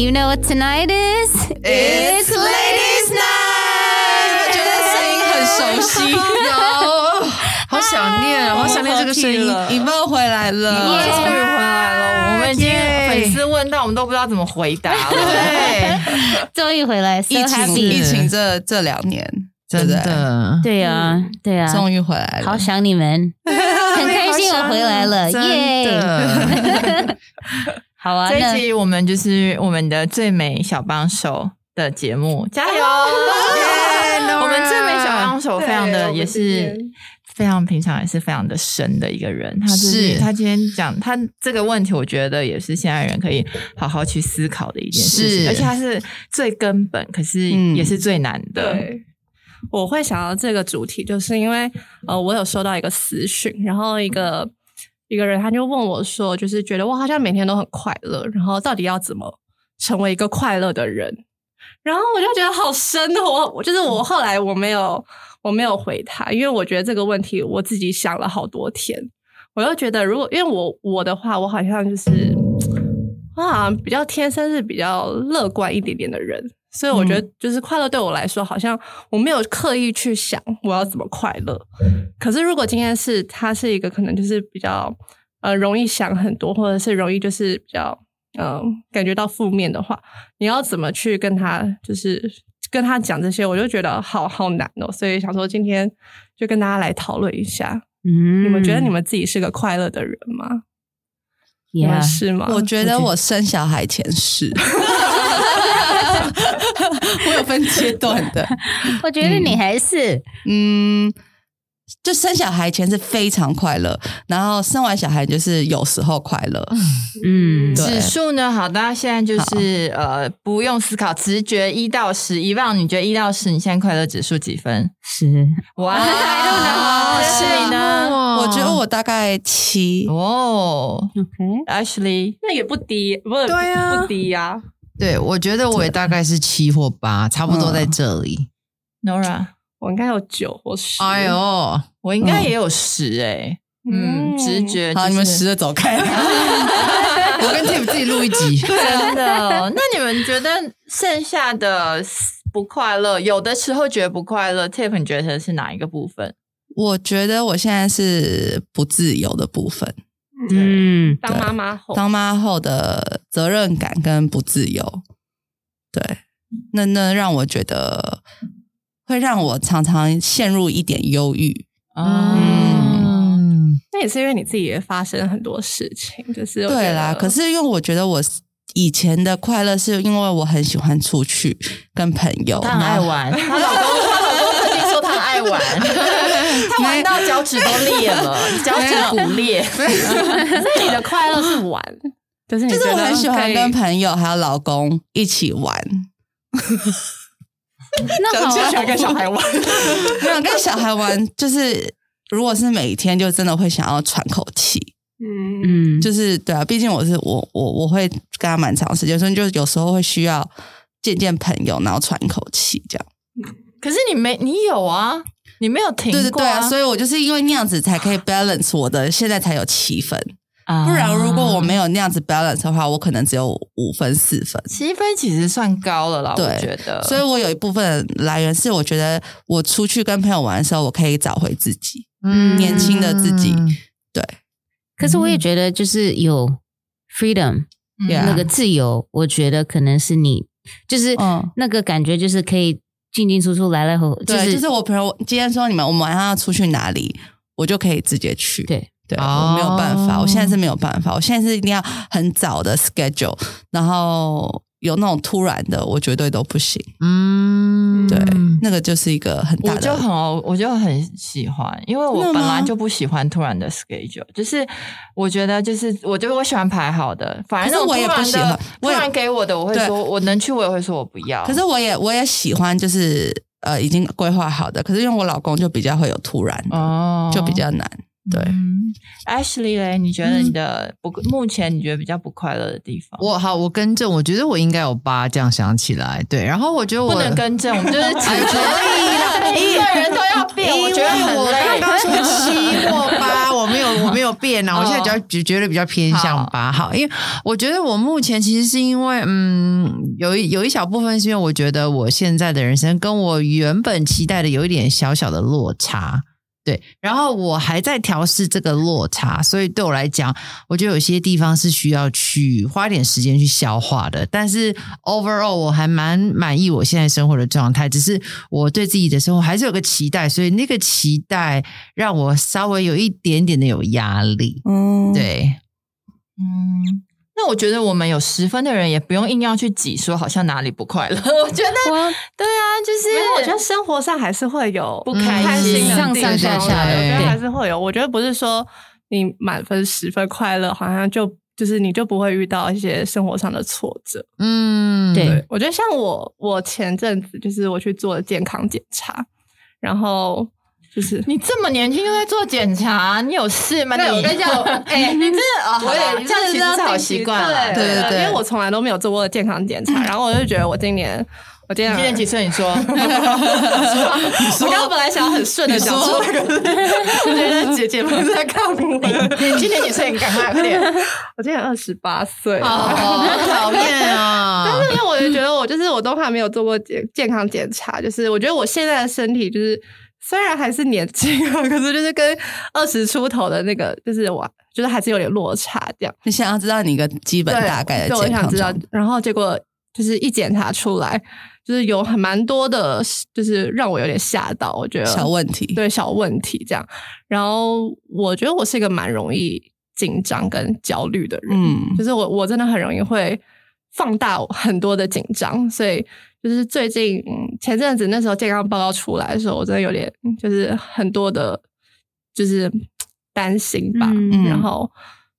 you know what tonight is? It's Ladies' Night 我觉得声音很熟悉，有，好想念，好想念这个声音。以梦回来了，终于回来了，我们已经粉丝问到，我们都不知道怎么回答了。对，终于回来疫情。疫情这这两年，真对不对的，对啊，对啊，终于回来了，好想你们，很开心我回来了，耶！的。好啊，这一集我们就是我们的最美小帮手的节目，加油！我们最美小帮手非常的也是非常平常，也是非常的深的一个人。他就是是他今天讲他这个问题，我觉得也是现在人可以好好去思考的一件事情，是而且他是最根本，可是嗯也是最难的。对，我会想到这个主题，就是因为呃，我有收到一个私讯，然后一个一个人他就问我说，就是觉得我好像每天都很快乐，然后到底要怎么成为一个快乐的人？然后我就觉得好深哦，我我就是我后来我没有我没有回他，因为我觉得这个问题我自己想了好多天，我又觉得如果因为我我的话，我好像就是我好像比较天生是比较乐观一点点的人，所以我觉得就是快乐对我来说，好像我没有刻意去想我要怎么快乐。可是如果今天是他是一个可能就是比较呃容易想很多，或者是容易就是比较嗯、呃感觉到负面的话，你要怎么去跟他就是跟他讲这些，我就觉得好好难哦。所以想说今天就跟大家来讨论一下，嗯你们觉得你们自己是个快乐的人吗？你们 Yeah 是吗？我觉得我生小孩前是，我有分阶段的，我觉得你还是嗯，就生小孩前是非常快乐，然后生完小孩就是有时候快乐，嗯指数呢？好，大家现在就是呃，不用思考，直觉一到十，一万，你觉得一到十，你现在快乐指数几分？十。哇，啊。是你呢？我觉得我大概七，哦。OK，，Ashley，那也不低，不是对啊。不低呀、对，我觉得我也大概是七或八，差不多在这里。Nora，我应该有九或十。哎呦，我应该也有十哎、嗯，直觉、就是。好，你们十的走开。我跟 Tip 自己录一集。真的？那你们觉得剩下的不快乐，有的时候觉得不快乐，Tip 你觉得是哪一个部分？我觉得我现在是不自由的部分，嗯当妈妈后，当妈后的责任感跟不自由，对，那那让我觉得会让我常常陷入一点忧郁。嗯，那也是因为你自己也发生很多事情，就是对啦，可是因为我觉得我以前的快乐是因为我很喜欢出去跟朋友，爱玩，她老公她老公曾经说她很爱玩，她玩到脚趾都裂了，脚趾骨裂。所以你的快乐是玩，就是就是我很喜欢跟朋友还有老公一起玩，那好喜欢跟小孩玩。没有跟小孩玩，就是如果是每天，就真的会想要喘口气。嗯，嗯，就是对啊，毕竟我是我我我会跟他蛮长时间，所以就有时候会需要见见朋友，然后喘一口气这样。可是你没，你有啊，你没有停过对对对啊，所以以我就是因为那样子才可以 balance 我的，现在才有七分。不然如果我没有那样子 balance 的话，我可能只有五分四分。七分，其实算高了啦，我觉得。所以我有一部分来源是我觉得我出去跟朋友玩的时候，我可以找回自己，嗯年轻的自己。对，可是我也觉得就是有 freedom 嗯那个自由，我觉得可能是你就是嗯那个感觉，就是可以进进出出来来回，就对，是就是我朋友今天说你们我们晚上要出去哪里，我就可以直接去。对对，哦我没有办法，我现在是没有办法，我现在是一定要很早的 schedule，然后有那种突然的，我绝对都不行。嗯，对，那个就是一个很大的，我就很我就很喜欢，因为我本来就不喜欢突然的 schedule，就是我觉得就是我就我喜欢排好的，反正我也不喜欢突然给我的，我会说我能去，我也会说我不要。可是我也我也喜欢，就是呃已经规划好的，可是因为我老公就比较会有突然，哦，就比较难。对，嗯，Ashley 嘞，你觉得你的不目前你觉得比较不快乐的地方？我好，我更正，我觉得我应该有八，这样想起来，对。然后我觉得我不能更正，我们就是可以啦一个人都要变，我觉得我。刚刚说七 或八，我没有我没有变啊，我现在比较只觉得比较偏向八。好，因为我觉得我目前其实是因为嗯，有一有一小部分是因为我觉得我现在的人生跟我原本期待的有一点小小的落差。对，然后我还在调试这个落差，所以对我来讲，我觉得有些地方是需要去花一点时间去消化的。但是 overall 我还蛮满意我现在生活的状态，只是我对自己的生活还是有个期待，所以那个期待让我稍微有一点点的有压力。嗯，对，嗯，那我觉得我们有十分的人也不用硬要去挤，说好像哪里不快乐。我觉得哇对啊，就是因为我觉得生活上还是会有不开心的上上下下的我觉得对还是会有。我觉得不是说你满分十分快乐，好像就就是你就不会遇到一些生活上的挫折。嗯，对对，我觉得像我，我前阵子就是我去做健康检查，然后就是你这么年轻就在做检查，你有事吗？你对我跟你讲 哎，你这啊，我也这样其实是好习惯了。对对对因为我从来都没有做过健康检查，然后我就觉得我今年。我今年今年几岁？你说，我刚刚本来想要很顺的讲出那个，我觉得姐姐们在看我。你今年几岁？你赶快快点。我今年二十八岁，哦，好讨厌啊！但是因为我就觉得我就是我都还没有做过健健康检查，就是我觉得我现在的身体就是虽然还是年轻啊，可是就是跟二十出头的那个就是我就是还是有点落差这样。你想要知道你一个基本大概的对，我健想知道然后结果就是一检查出来，就是有很蛮多的，就是让我有点吓到，我觉得小问题，对小问题这样。然后我觉得我是一个蛮容易紧张跟焦虑的人，嗯就是我我真的很容易会放大很多的紧张，所以就是最近嗯前阵子那时候健康报告出来的时候，我真的有点就是很多的，就是 担心吧，嗯然后。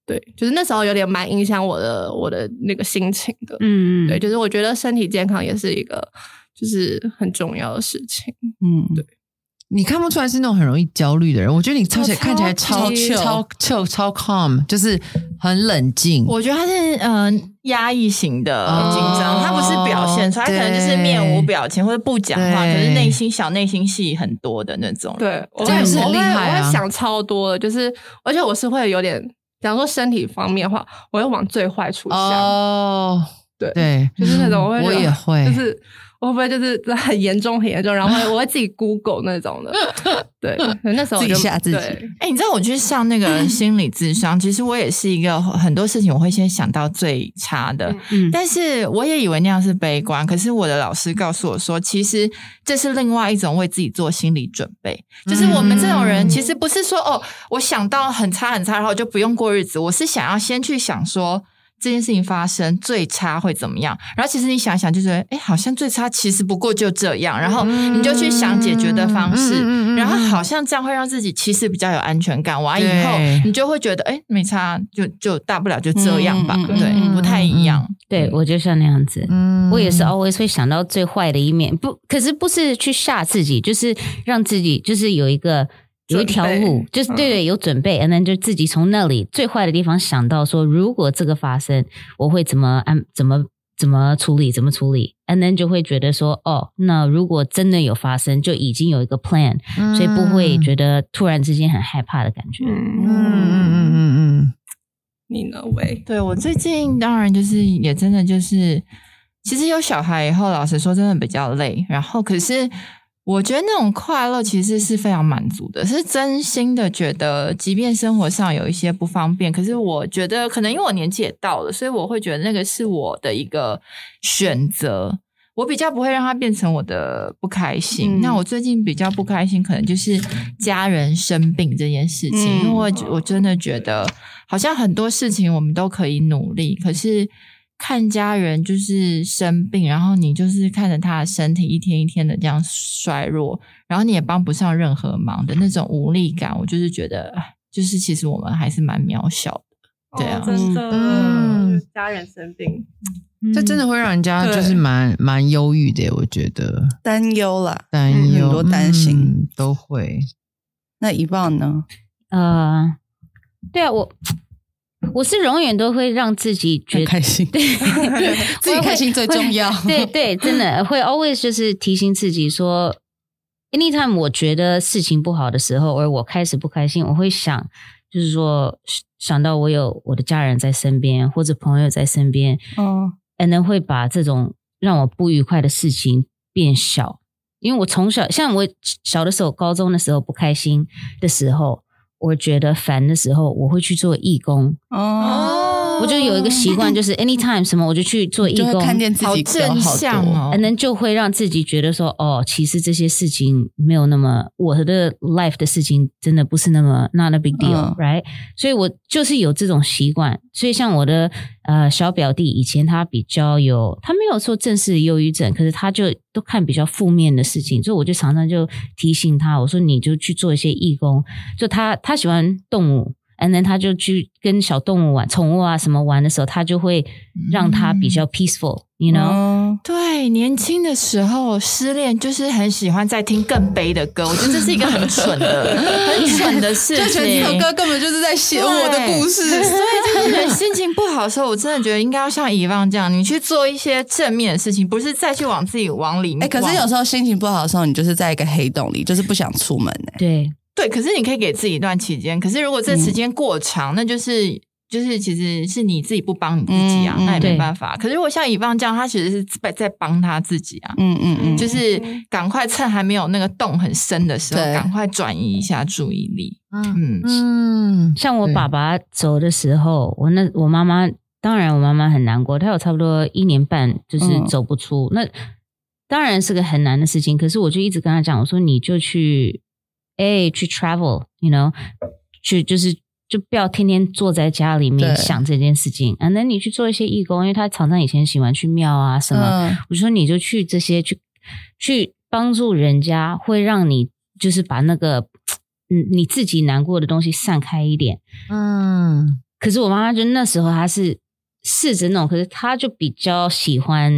对，就是那时候有点蛮影响我的我的那个心情的。嗯，对，就是我觉得身体健康也是一个就是很重要的事情。嗯，对你看不出来是那种很容易焦虑的人，我觉得你超起来看起来超超级超超超 calm，就是很冷静。我觉得他是嗯、呃压抑型的哦。紧张，他不是表现出来，他可能就是面无表情或者不讲话，可是内心小内心戏很多的那种。，对，我也是很会我会厉害啊。我会想超多的，就是而且我是会有点，假如说身体方面的话，我会往最坏处想。哦，对。对，就是那种我也会，就是我会不会就是很严重很严重，然后 我会自己 Google 那种的，对，那时候我就自己吓自己对哎、你知道我去上那个心理智商，其实我也是一个很多事情我会先想到最差的，嗯但是我也以为那样是悲观，可是我的老师告诉我说，其实这是另外一种为自己做心理准备。就是我们这种人，嗯其实不是说哦，我想到很差很差，然后就不用过日子。我是想要先去想说。这件事情发生最差会怎么样？然后其实你想想，就觉得哎，好像最差其实不过就这样。然后你就去想解决的方式，然后好像这样会让自己其实比较有安全感。完以后你就会觉得哎，没差，就就大不了就这样吧。对，嗯不太一样。对我就像那样子。嗯我也是 always 会想到最坏的一面，不，可是不是去吓自己，就是让自己就是有一个有一条路，就是对对有准备，然后就自己从那里最坏的地方想到说，如果这个发生，我会怎么安怎么怎么处理，怎么处理，and then 就会觉得说，哦，那如果真的有发生，就已经有一个 plan，所以不会觉得突然之间很害怕的感觉。嗯嗯，嗯嗯嗯。你呢，喂？对我最近当然就是也真的就是，其实有小孩以后，老实说真的比较累。然后可是我觉得那种快乐其实是非常满足的，是真心的觉得，即便生活上有一些不方便，可是我觉得可能因为我年纪也到了，所以我会觉得那个是我的一个选择。我比较不会让它变成我的不开心。嗯那我最近比较不开心，可能就是家人生病这件事情，嗯因为我我真的觉得好像很多事情我们都可以努力，可是看家人就是生病，然后你就是看着他的身体一天一天的这样衰弱，然后你也帮不上任何忙的那种无力感，我就是觉得，哎就是其实我们还是蛮渺小的。对啊哦真的，嗯家人生病，嗯，这真的会让人家就是蛮蛮忧郁的，我觉得担忧啦。担忧很多担心嗯都会。那一棒呢？呃，对啊，我我是永远都会让自己觉得很开心，对，自己开心最重要。对对，真的会 always 就是提醒自己说，anytime 我觉得事情不好的时候，而我开始不开心，我会想，就是说想到我有我的家人在身边，或者朋友在身边，嗯，and 会把这种让我不愉快的事情变小。因为我从小，像我小的时候，高中的时候不开心的时候，我觉得烦的时候，我会去做义工。哦，我就有一个习惯，就是 anytime 什么我就去做义工，看见自己好正向多。哦 and then 就会让自己觉得说，哦，其实这些事情没有那么我的 life 的事情真的不是那么 not a big 嗯 deal，right？、所以我就是有这种习惯。所以像我的呃小表弟，以前他比较有，他没有说正式的忧郁症，可是他就都看比较负面的事情，所以我就常常就提醒他，我说你就去做一些义工，就他他喜欢动物。And then 他就去跟小动物玩、宠物啊什么玩的时候，他就会让他比较 peaceful，you know？、嗯对，年轻的时候失恋就是很喜欢在听更悲的歌，我觉得这是一个很蠢的、很蠢的事 就情。觉得这首歌根本就是在写我的故事。所以就是人心情不好的时候，我真的觉得应该要像遗忘这样，你去做一些正面的事情，不是再去往自己往里面。哎、可是有时候心情不好的时候，你就是在一个黑洞里，就是不想出门哎、对，对，可是你可以给自己一段期间。可是如果这时间过长，那就是。就是其实是你自己不帮你自己啊，那也没对办法。可是如果像以棒这样，他其实是在在帮他自己啊，嗯嗯嗯，就是赶快趁还没有那个洞很深的时候，对赶快转移一下注意力。嗯嗯嗯，像我爸爸走的时候，我那我妈妈，当然我妈妈很难过，她有差不多一年半就是嗯走不出，那当然是个很难的事情。可是我就一直跟她讲，我说你就去，哎，去 travel，you know，去就是就不要天天坐在家里面想这件事情，啊，那你去做一些义工，因为他常常以前喜欢去庙啊什么，嗯。我说你就去这些去去帮助人家，会让你就是把那个嗯你自己难过的东西散开一点。嗯。可是我妈妈就那时候她是试着弄，可是她就比较喜欢，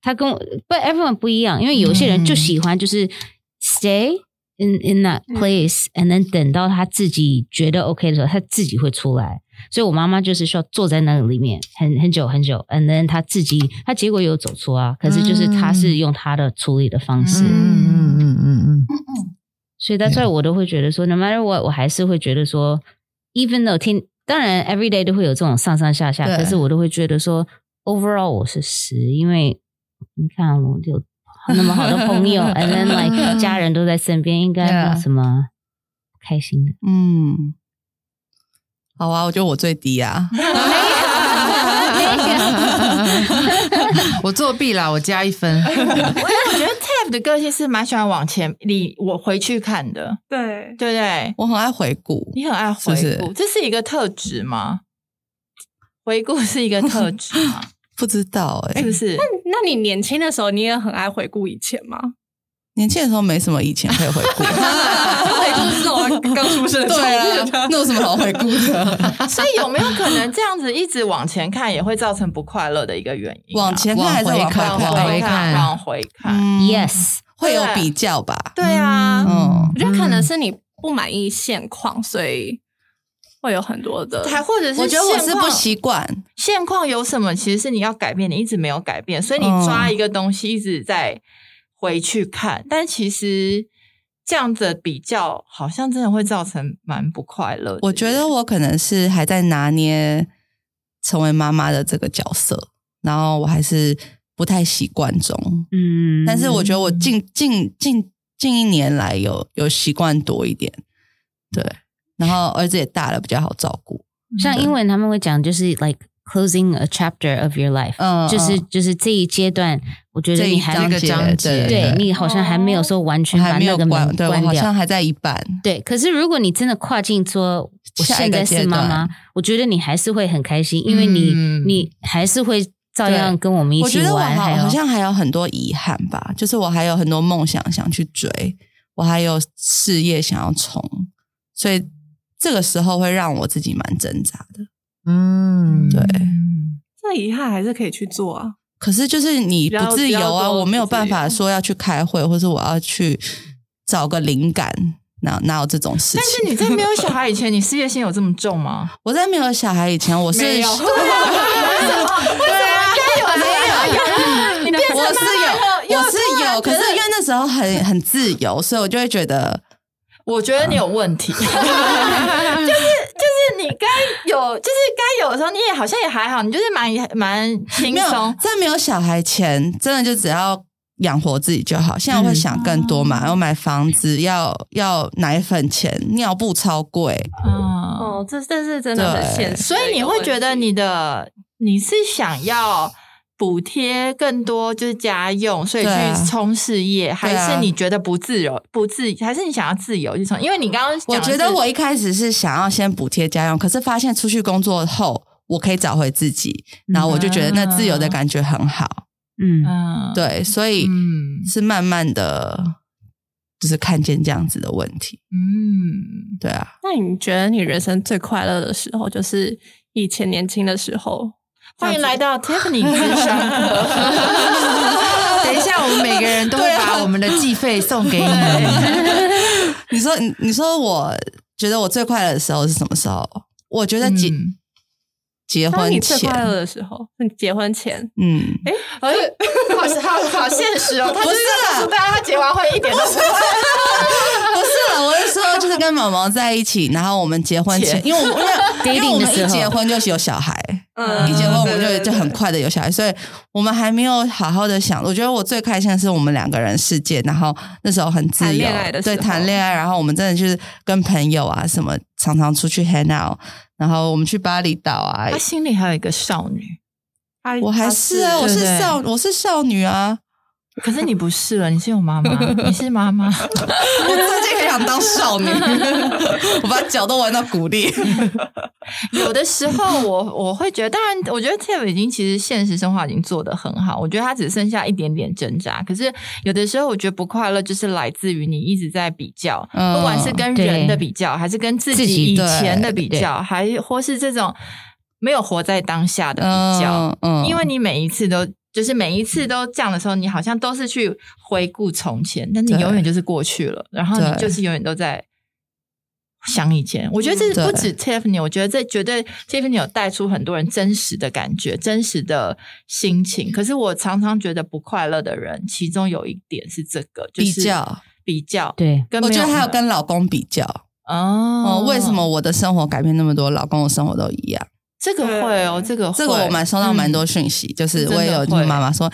她跟我，but everyone 不一样，因为有些人就喜欢就是 stay in in that place，and then 等到他自己觉得 OK 的时候，他自己会出来。所以我妈妈就是需要坐在那个里面很很久很久，and then 她自己，她结果有走出啊，可是就是她是用她的处理的方式，嗯嗯嗯嗯嗯所以 that's why 我都会觉得说，no matter what，我还是会觉得说，even though 听，当然 every day 都会有这种上上下下，可是我都会觉得说，overall 我是十，因为你看我有那么好的朋友，and then like 家人都在身边，应该没有 Yeah 什么开心的。嗯，好啊，我觉得我最低啊。嗯，我作弊啦，我加一分。我觉得 Tab 的个性是蛮喜欢往前你我回去看的，对，对不对？我很爱回顾，你很爱回顾，是不是这是一个特质吗？回顾是一个特质吗？不知道哎、是不是？那那你年轻的时候，你也很爱回顾以前吗？年轻的时候没什么以前可以回顾。回顾是我刚出生的时候对啊，那有什么好回顾的？所以有没有可能这样子一直往前看，也会造成不快乐的一个原因啊、往前看还是往后往往回回看往回看。嗯 Yes，会有比较吧？对啊，嗯我觉得可能是你不满意现况，所以会有很多的。还或者是我觉得我是不习惯，现况有什么，其实是你要改变，你一直没有改变，所以你嗯抓一个东西一直在回去看，但其实这样子的比较，好像真的会造成蛮不快乐。我觉得我可能是还在拿捏成为妈妈的这个角色，然后我还是不太习惯中。嗯，但是我觉得我近近近近一年来有有习惯多一点，对，然后儿子也大了，比较好照顾。像英文他们会讲就是 like closing a chapter of your life，嗯就是嗯。就是这一阶段，我觉得你还章节这个章节。对你好像还没有说完全我还没把那个有关，门关掉对我好像。还在一半。对，可是如果你真的跨境说，我现在是妈妈，我觉得你还是会很开心，因为你、嗯。你还是会照样跟我们一我觉得我起玩，好像还有很多遗憾吧，就是我还有很多梦想想去追，我还有事业想要冲，所以这个时候会让我自己蛮挣扎的。嗯，对这遗憾还是可以去做啊。可是就是你不自由啊，我没有办法说要去开会，或是我要去找个灵感，哪哪有这种事情？但是你在没有小孩以前，你事业心有这么重吗？我在没有小孩以前，我是没有 你变成我是有，我是有，可是因为那时候很很自由，所以我就会觉得，我觉得你有问题，就是就是你该有，就是该有的时候，你也好像也还好，你就是蛮蛮轻松。在没有小孩前，真的就只要养活自己就好。现在我会想更多嘛，要买房子，要要奶粉钱，尿布超贵，嗯，哦，这这是真的很对。现实，所以你会觉得你的你是想要补贴更多就是家用，所以去冲事业，还是你觉得不自由不自，还是你想要自由去冲？因为你刚刚我觉得我一开始是想要先补贴家用，可是发现出去工作后，我可以找回自己，然后我就觉得那自由的感觉很好。嗯，嗯对，所以嗯是慢慢的，就是看见这样子的问题。嗯，对啊，那你觉得你人生最快乐的时候，就是以前年轻的时候？欢迎来到 Tiffany 智商课。等一下，我们每个人都会把我们的计费送给你。你说你你说我觉得我最快乐的时候是什么时候？我觉得结、嗯结婚前你最前，快乐的时候，是你结婚前。嗯，哎，好好好现实哦！他不是啦告诉大家他结完婚一点都不快不是了，我是说就是跟毛毛在一起，然后我们结婚前，因为我 因为因为我们一结婚就是有小孩，嗯一结婚我们就就很快的有小孩，所以我们还没有好好的想。我觉得我最开心的是我们两个人世界，然后那时候很自由对，谈恋爱，然后我们真的就是跟朋友啊什么，常常出去 hang out，然后我们去巴厘岛啊他，心里还有一个少女，他我还是啊，我是少我是少女啊，可是你不是了，你是有妈妈，你是妈妈。我最近很想当少女，我把脚都玩到骨裂。有的时候我我会觉得，当然，我觉得 Tiff 已经其实现实生活已经做得很好，我觉得他只剩下一点点挣扎。可是有的时候，我觉得不快乐就是来自于你一直在比较，嗯不管是跟人的比较，还是跟自己以前的比较，还或是这种没有活在当下的比较。嗯因为你每一次都就是每一次都这样的时候，你好像都是去回顾从前，但你永远就是过去了，然后你就是永远都在想以前。我觉得这是不止 Tiffany，我觉得这绝对 Tiffany 有带出很多人真实的感觉、真实的心情。可是我常常觉得不快乐的人，其中有一点是这个，就是比较，比较，对，跟我觉得没还有跟老公比较。哦哦，为什么我的生活改变那么多，老公的生活都一样？这个会哦？这个这个我蛮收到蛮多嗯讯息，就是我也有会听妈妈说，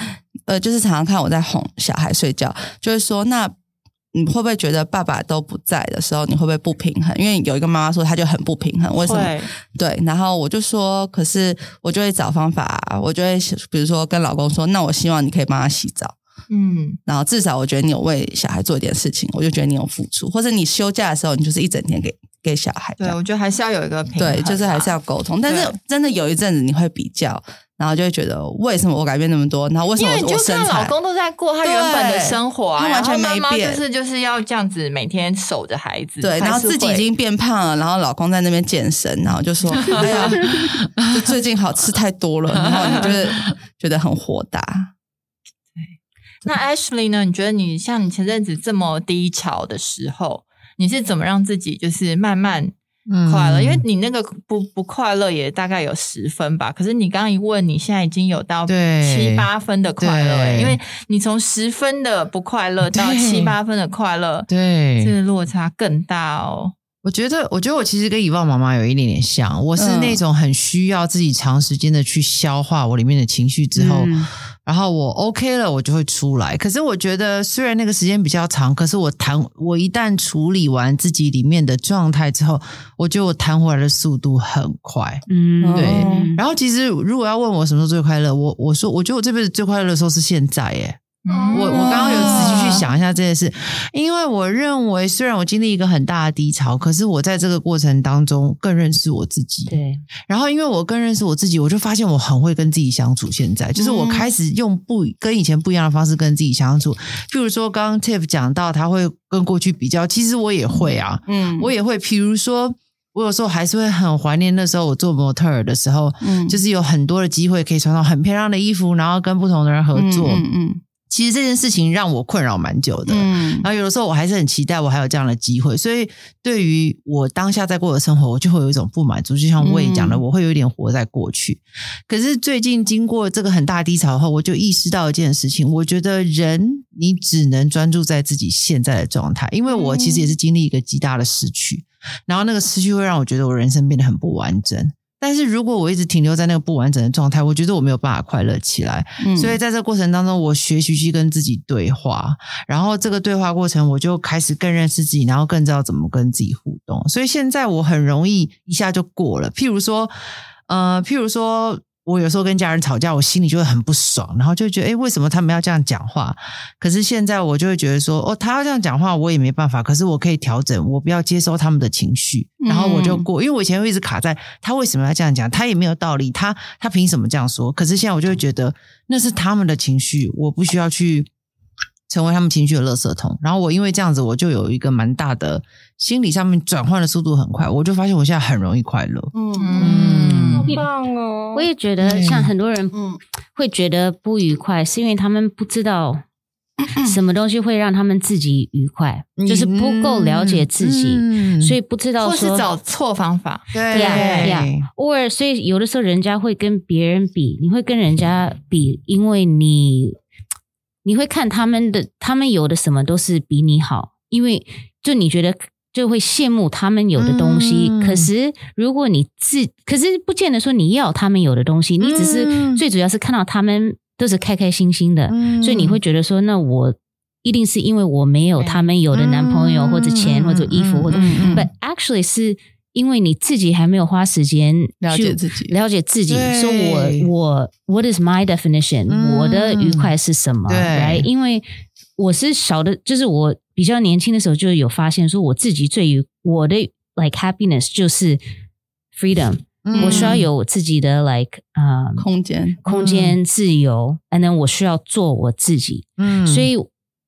呃，就是常常看我在哄小孩睡觉，就是说那。你会不会觉得爸爸都不在的时候，你会不会不平衡？因为有一个妈妈说，她就很不平衡，为什么？对，然后我就说，可是我就会找方法，我就会比如说跟老公说，那我希望你可以帮他洗澡，嗯然后至少我觉得你有为小孩做一点事情，我就觉得你有付出，或者你休假的时候，你就是一整天给给小孩对，我觉得还是要有一个平衡啊，对，就是还是要沟通。但是真的有一阵子你会比较，然后就会觉得为什么我改变那么多，然后为什么我因为你就我身材老公都在过他原本的生活啊，他完全没变就是就是要这样子每天守着孩子，对，然后自己已经变胖了，然后老公在那边健身，然后就说：“ 哎呀，就最近好吃太多了。”然后你就是觉得很火大。那 Ashley 呢？你觉得你像你前阵子这么低潮的时候，你是怎么让自己就是慢慢快乐？嗯因为你那个不不快乐也大概有十分吧，可是你刚刚一问，你现在已经有到对七八分的快乐、欸，因为你从十分的不快乐到七八分的快乐，对这个落差更大哦。我觉得，我觉得我其实跟以望妈妈有一点点像，我是嗯那种很需要自己长时间的去消化我里面的情绪之后，嗯然后我 OK 了，我就会出来。可是我觉得，虽然那个时间比较长，可是我弹，我一旦处理完自己里面的状态之后，我觉得我弹回来的速度很快。嗯，对哦然后其实如果要问我什么时候最快乐，我我说，我觉得我这辈子最快乐的时候是现在，耶。嗯我我刚刚有仔细去想一下这件事，因为我认为虽然我经历一个很大的低潮，可是我在这个过程当中更认识我自己。对，然后因为我更认识我自己，我就发现我很会跟自己相处。现在就是我开始用不跟以前不一样的方式跟自己相处。譬如说，刚刚 Tiff 讲到他会跟过去比较，其实我也会啊，嗯我也会。譬如说，我有时候还是会很怀念那时候我做模特儿的时候，嗯就是有很多的机会可以穿到很漂亮的衣服，然后跟不同的人合作。嗯嗯其实这件事情让我困扰蛮久的。嗯然后有的时候我还是很期待我还有这样的机会，所以对于我当下在过的生活，我就会有一种不满足。就像魏讲的，嗯我会有一点活在过去。可是最近经过这个很大低潮后，我就意识到一件事情，我觉得人你只能专注在自己现在的状态，因为我其实也是经历一个极大的失去，然后那个失去会让我觉得我人生变得很不完整。但是如果我一直停留在那个不完整的状态，我觉得我没有办法快乐起来。嗯所以在这个过程当中，我学习去跟自己对话，然后这个对话过程，我就开始更认识自己，然后更知道怎么跟自己互动。所以现在我很容易一下就过了。譬如说，呃，譬如说。我有时候跟家人吵架，我心里就会很不爽，然后就觉得，哎，为什么他们要这样讲话？可是现在我就会觉得说，哦，他要这样讲话，我也没办法。可是我可以调整，我不要接收他们的情绪，然后我就过。因为我以前会一直卡在他为什么要这样讲，他也没有道理，他他凭什么这样说？可是现在我就会觉得那是他们的情绪，我不需要去成为他们情绪的垃圾桶。然后我因为这样子，我就有一个蛮大的心理上面转换的速度很快，我就发现我现在很容易快乐。嗯好棒哦！我也觉得，像很多人嗯会觉得不愉快，是因为他们不知道 什么东西会让他们自己愉快，就是不够了解自己，嗯所以不知道或是说找错方法。对呀呀，偶尔，所以有的时候人家会跟别人比，你会跟人家比，因为你你会看他们的，他们有的什么都是比你好，因为就你觉得就会羡慕他们有的东西。嗯。可是如果你自，可是不见得说你要他们有的东西，你只是、嗯最主要是看到他们都是开开心心的，嗯。所以你会觉得说，那我。一定是因为我没有他们有的男朋友，嗯。或者钱，嗯或者衣服，嗯或者，but actually 是因为你自己还没有花时间了去解自己。了解自己，说我我 What is my definition？、嗯。我的愉快是什么？对。来，因为我是小的，就是我比较年轻的时候就有发现，说我自己最愉我的 like happiness 就是 freedom，、嗯。我需要有我自己的 like 啊、空间，空间自由，and then 我需要做我自己，嗯。所以。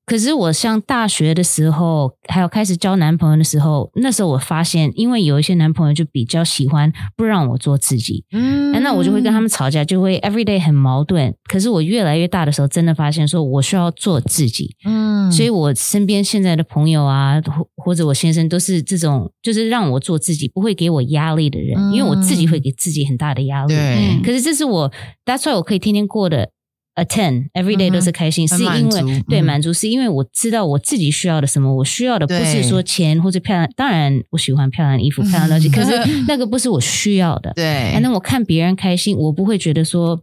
可是我上大学的时候，还有开始交男朋友的时候，那时候我发现，因为有一些男朋友就比较喜欢不让我做自己，嗯。哎那我就会跟他们吵架，就会 every day 很矛盾。可是我越来越大的时候，真的发现说我需要做自己，嗯。所以我身边现在的朋友啊，或或者我先生都是这种，就是让我做自己，不会给我压力的人，嗯。因为我自己会给自己很大的压力。对。可是这是我，that's why 我可以天天过的 a ten every day 都是开心，很是因为对满足，是因为我知道我自己需要的什么，我需要的不是说钱或者漂亮，当然我喜欢漂亮的衣服、漂亮的东西，可是那个不是我需要的。对反正我看别人开心，我不会觉得说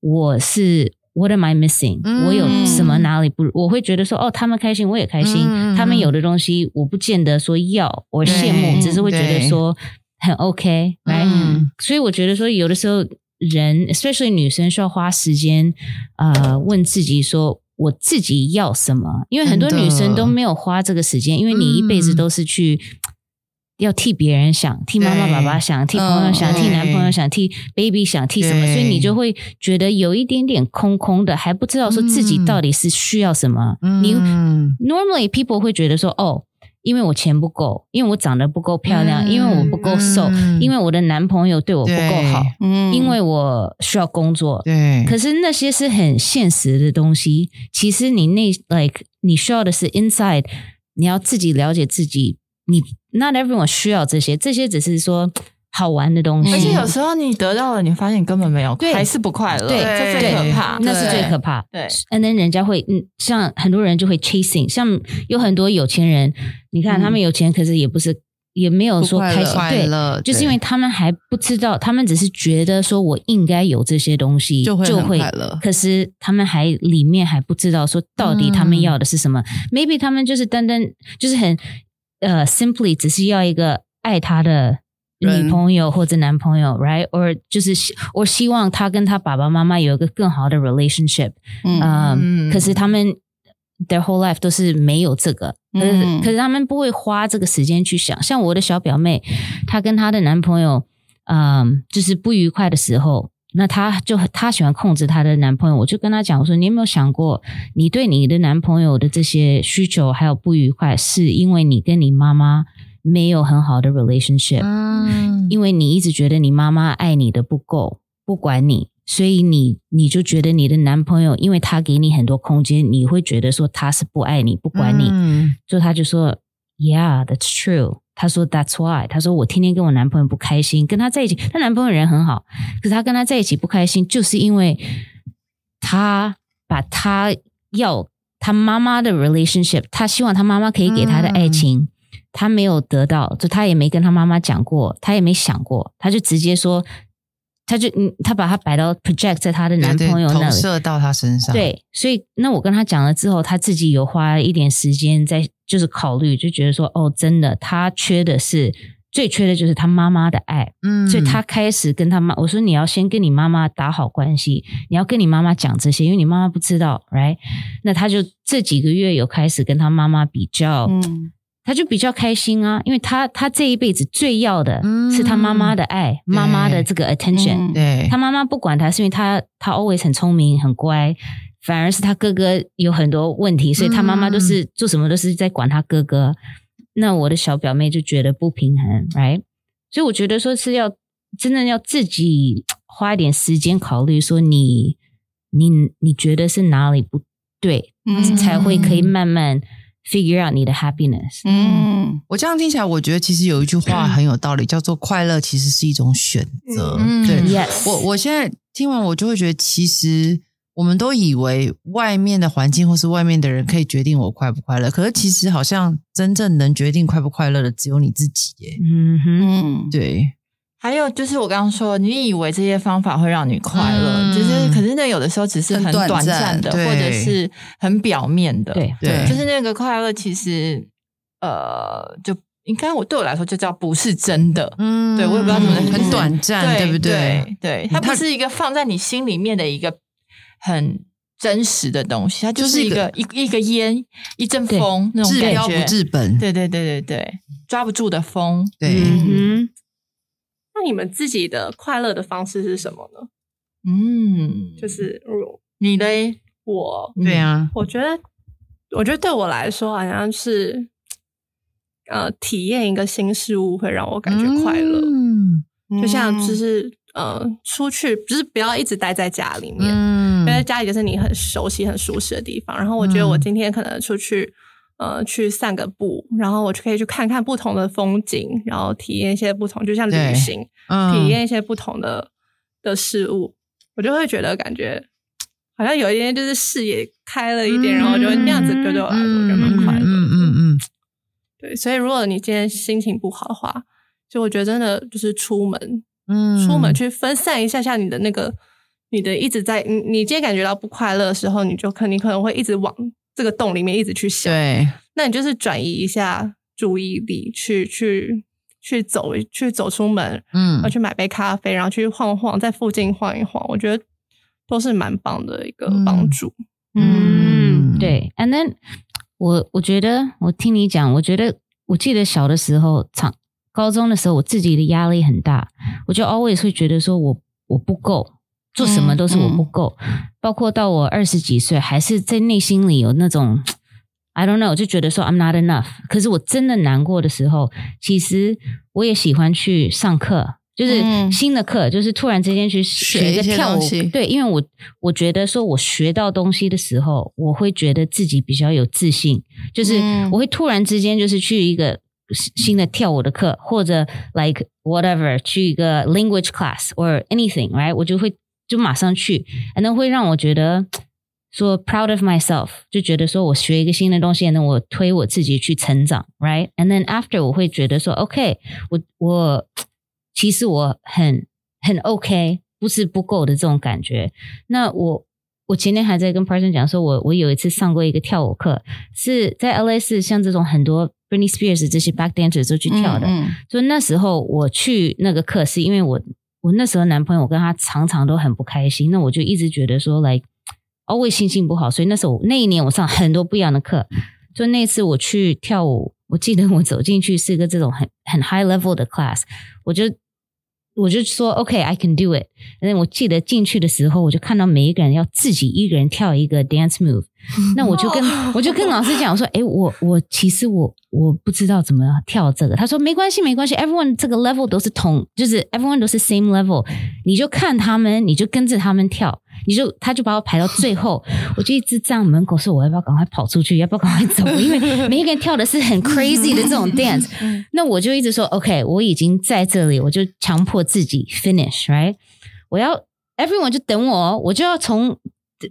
我是 What am I missing？、嗯我有什么哪里不？我会觉得说哦，他们开心，我也开心。他们有的东西，我不见得说要我羡慕，只是会觉得说很 OK，来、嗯所以我觉得说，有的时候人，especially 女生，需要花时间呃问自己说。我自己要什么？因为很多女生都没有花这个时间，因为你一辈子嗯都是去要替别人想，替妈妈爸爸想，替朋友想，嗯替男朋友想，替 baby 想，替什么，所以你就会觉得有一点点空空的，还不知道说自己到底是需要什么。你嗯 normally people 会觉得说，哦，因为我钱不够，因为我长得不够漂亮，嗯因为我不够瘦，嗯因为我的男朋友对我不够好，嗯因为我需要工作。对，可是那些是很现实的东西，其实你内 like 你需要的是 inside，你要自己了解自己。你 not everyone 需要这些，这些只是说好玩的东西。而且有时候你得到了，你发现根本没有，对还是不快乐，对这最可怕。那是最可怕。怕。对，嗯，那人家会，嗯，像很多人就会 chasing，像有很多有钱人，你看嗯他们有钱，可是也不是，也没有说开心，对，就是因为他们还不知道，他们只是觉得说我应该有这些东西，就会可是他们还里面还不知道说到底他们要的是什么。Maybe 他们就是单单就是很呃 simply 只是要一个爱他的。人女朋友或者男朋友，right？or 就是希我希望他跟他爸爸妈妈有一个更好的 relationship，嗯嗯，可是他们 their whole life 都是没有这个，可是、嗯。可是他们不会花这个时间去想。像我的小表妹，她跟她的男朋友，嗯，就是不愉快的时候，那她就她喜欢控制她的男朋友，我就跟她讲，我说你有没有想过，你对你的男朋友的这些需求还有不愉快，是因为你跟你妈妈没有很好的 relationship，、嗯，因为你一直觉得你妈妈爱你的不够，不管你，所以你你就觉得你的男朋友，因为他给你很多空间，你会觉得说他是不爱你，不管你。嗯就他就说，Yeah, that's true。他说 That's why。他说我天天跟我男朋友不开心，跟他在一起，她男朋友人很好，可是他跟他在一起不开心，就是因为他把他要他妈妈的 relationship，他希望他妈妈可以给他的爱情，他没有得到，就他也没跟他妈妈讲过，他也没想过，他就直接说，他就嗯，他把他摆到 project 在他的男朋友那里，投射到他身上，，对，所以那我跟他讲了之后，他自己有花一点时间在就是考虑，就觉得说，哦，真的，他缺的是最缺的就是他妈妈的爱，嗯。所以他开始跟他妈，我说你要先跟你妈妈打好关系，你要跟你妈妈讲这些，因为你妈妈不知道，right？那他就这几个月有开始跟他妈妈比较，嗯他就比较开心啊，因为他他这一辈子最要的嗯。是他妈妈的爱，妈妈的这个 attention，、嗯。对。他妈妈不管他，是因为他他 always 很聪明很乖，反而是他哥哥有很多问题，所以他妈妈都是、做什么都是在管他哥哥。那我的小表妹就觉得不平衡，right？所以我觉得说是要真的要自己花一点时间考虑，说你你你觉得是哪里不对，嗯。才会可以慢慢 figure out 你的 happiness。嗯。我这样听起来，我觉得其实有一句话很有道理，叫做快乐其实是一种选择。嗯。对，Yes，我我现在听完，我就会觉得，其实我们都以为外面的环境或是外面的人可以决定我快不快乐，可是其实好像真正能决定快不快乐的只有你自己耶。嗯哼，嗯，对，还有就是我刚刚说，你以为这些方法会让你快乐，嗯就是可是那有的时候只是很很短短暂的，暂或者是很表面的。对对就是那个快乐，其实呃，就应该我对我来说就叫不是真的。嗯对我也不知道怎么很短暂，对不对对？？对，它不是一个放在你心里面的一个很真实的东西，它就是一个一一个烟，一阵风那种感觉。标不治本，对对对对对，抓不住的风。对，嗯哼，那你们自己的快乐的方式是什么呢？嗯，就是嗯你嘞，我对啊，我觉得，我觉得对我来说，好像是呃，体验一个新事物会让我感觉快乐。嗯就像就是呃，出去就是不要一直待在家里面，嗯因为家里就是你很熟悉、很舒适的地方。然后我觉得我嗯今天可能出去。呃，去散个步，然后我就可以去看看不同的风景，然后体验一些不同，就像旅行，嗯体验一些不同的的事物，我就会觉得感觉好像有一点就是视野开了一点，然后就会那样子，就对我来说就蛮快乐嗯嗯。对，所以如果你今天心情不好的话，就我觉得真的就是出门，嗯出门去分散一下下你的那个，你的一直在你你今天感觉到不快乐的时候，你就可你可能会一直往这个洞里面一直去想，对，那你就是转移一下注意力，去去去走去走出门，嗯要去买杯咖啡，然后去晃晃，在附近晃一晃，我觉得都是蛮棒的一个帮助。嗯，对。And then 我我觉得我听你讲，我觉得我记得小的时候，长高中的时候，我自己的压力很大，我就 always 会觉得说我我不够。做什么都是我不够，包括到我二十几岁，还是在内心里有那种 I don't know，就觉得说 I'm not enough。可是我真的难过的时候，其实我也喜欢去上课，就是嗯。新的课，就是突然之间去学一个跳舞，对，因为我我觉得说我学到东西的时候，我会觉得自己比较有自信，就是嗯。我会突然之间就是去一个新新的跳舞的课，或者 like whatever 去一个 language class or anything，right？我就会就马上去，然后会让我觉得说 proud of myself，就觉得说我学一个新的东西，那我推我自己去成长，right？And then after 我会觉得说 OK，我我其实我很很 OK，不是不够的这种感觉。那我我前天还在跟 person 讲说我我有一次上过一个跳舞课，是在 LA 是像这种很多 Britney Spears 这些 back dancers 都去跳的，嗯所以那时候我去那个课，是因为我我那时候男朋友我跟他常常都很不开心，那我就一直觉得说，like always 心情不好，所以那时候那一年我上很多不一样的课。就那次我去跳舞，我记得我走进去是一个这种很很 high level 的 class，我就我就说 OK，I、can do it。那我记得进去的时候，我就看到每一个人要自己一个人跳一个 dance move。那我就跟我就跟老师讲，我说，哎，我我其实我我不知道怎么跳这个。他说没关系，没关系，everyone 这个 level 都是同，就是 everyone 都是 same level。你就看他们，你就跟着他们跳，你就他就把我排到最后，我就一直站门口说，我要不要赶快跑出去，要不要赶快走？因为每一个人跳的是很 crazy 的这种 dance。那我就一直说 OK，我已经在这里，我就强迫自己 finish，right？我要 everyone 就等我，我就要从。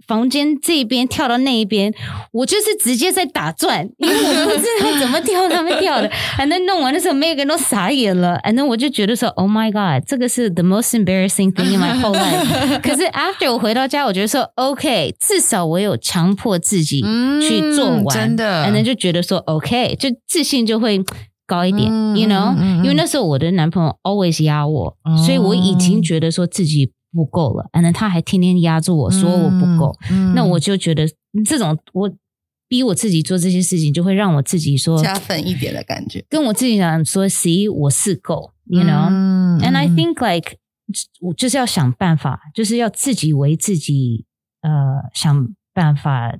房间这边跳到那一边，我就是直接在打转，因为我不知道怎么跳，他们跳的。反正弄完的时候，每个人都傻眼了。反正我就觉得说，Oh my God，这个是 the most embarrassing thing in my whole life。可是 after 我回到家，我觉得说，OK，至少我有强迫自己去做完，真的。反正就觉得说，OK，就自信就会高一点，You know？因为那时候我的男朋友 always 压我，所以我已经觉得说自己。不够了，然后他还天天压住我说我不够，那我就觉得这种我逼我自己做这些事情，就会让我自己说加分一点的感觉，跟我自己讲说，See，我是够，You know，and I think like 我就是要想办法，就是要自己为自己呃想办法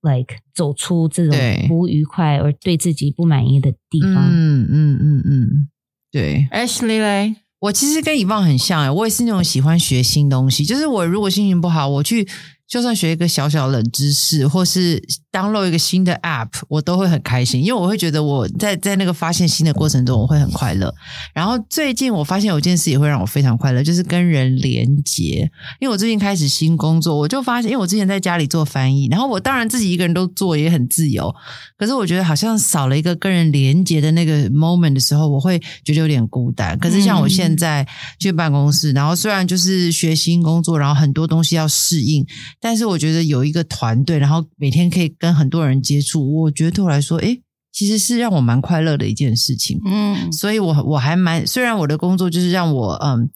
，like 走出这种不愉快而对自己不满意的地方。嗯嗯嗯嗯，对，Ashley 嘞。我其实跟以往很像哎，我也是那种喜欢学新东西。就是我如果心情不好，我去。就算学一个小小冷知识，或是 download 一个新的 app，我都会很开心，因为我会觉得我在在那个发现新的过程中，我会很快乐。然后最近我发现有件事也会让我非常快乐，就是跟人连接。因为我最近开始新工作，我就发现，因为我之前在家里做翻译，然后我当然自己一个人都做也很自由，可是我觉得好像少了一个跟人连接的那个 moment 的时候，我会觉得有点孤单。可是像我现在去办公室，然后虽然就是学新工作，然后很多东西要适应。但是我觉得有一个团队，然后每天可以跟很多人接触，我觉得对我来说，哎，其实是让我蛮快乐的一件事情。嗯，所以我我还蛮，虽然我的工作就是让我嗯。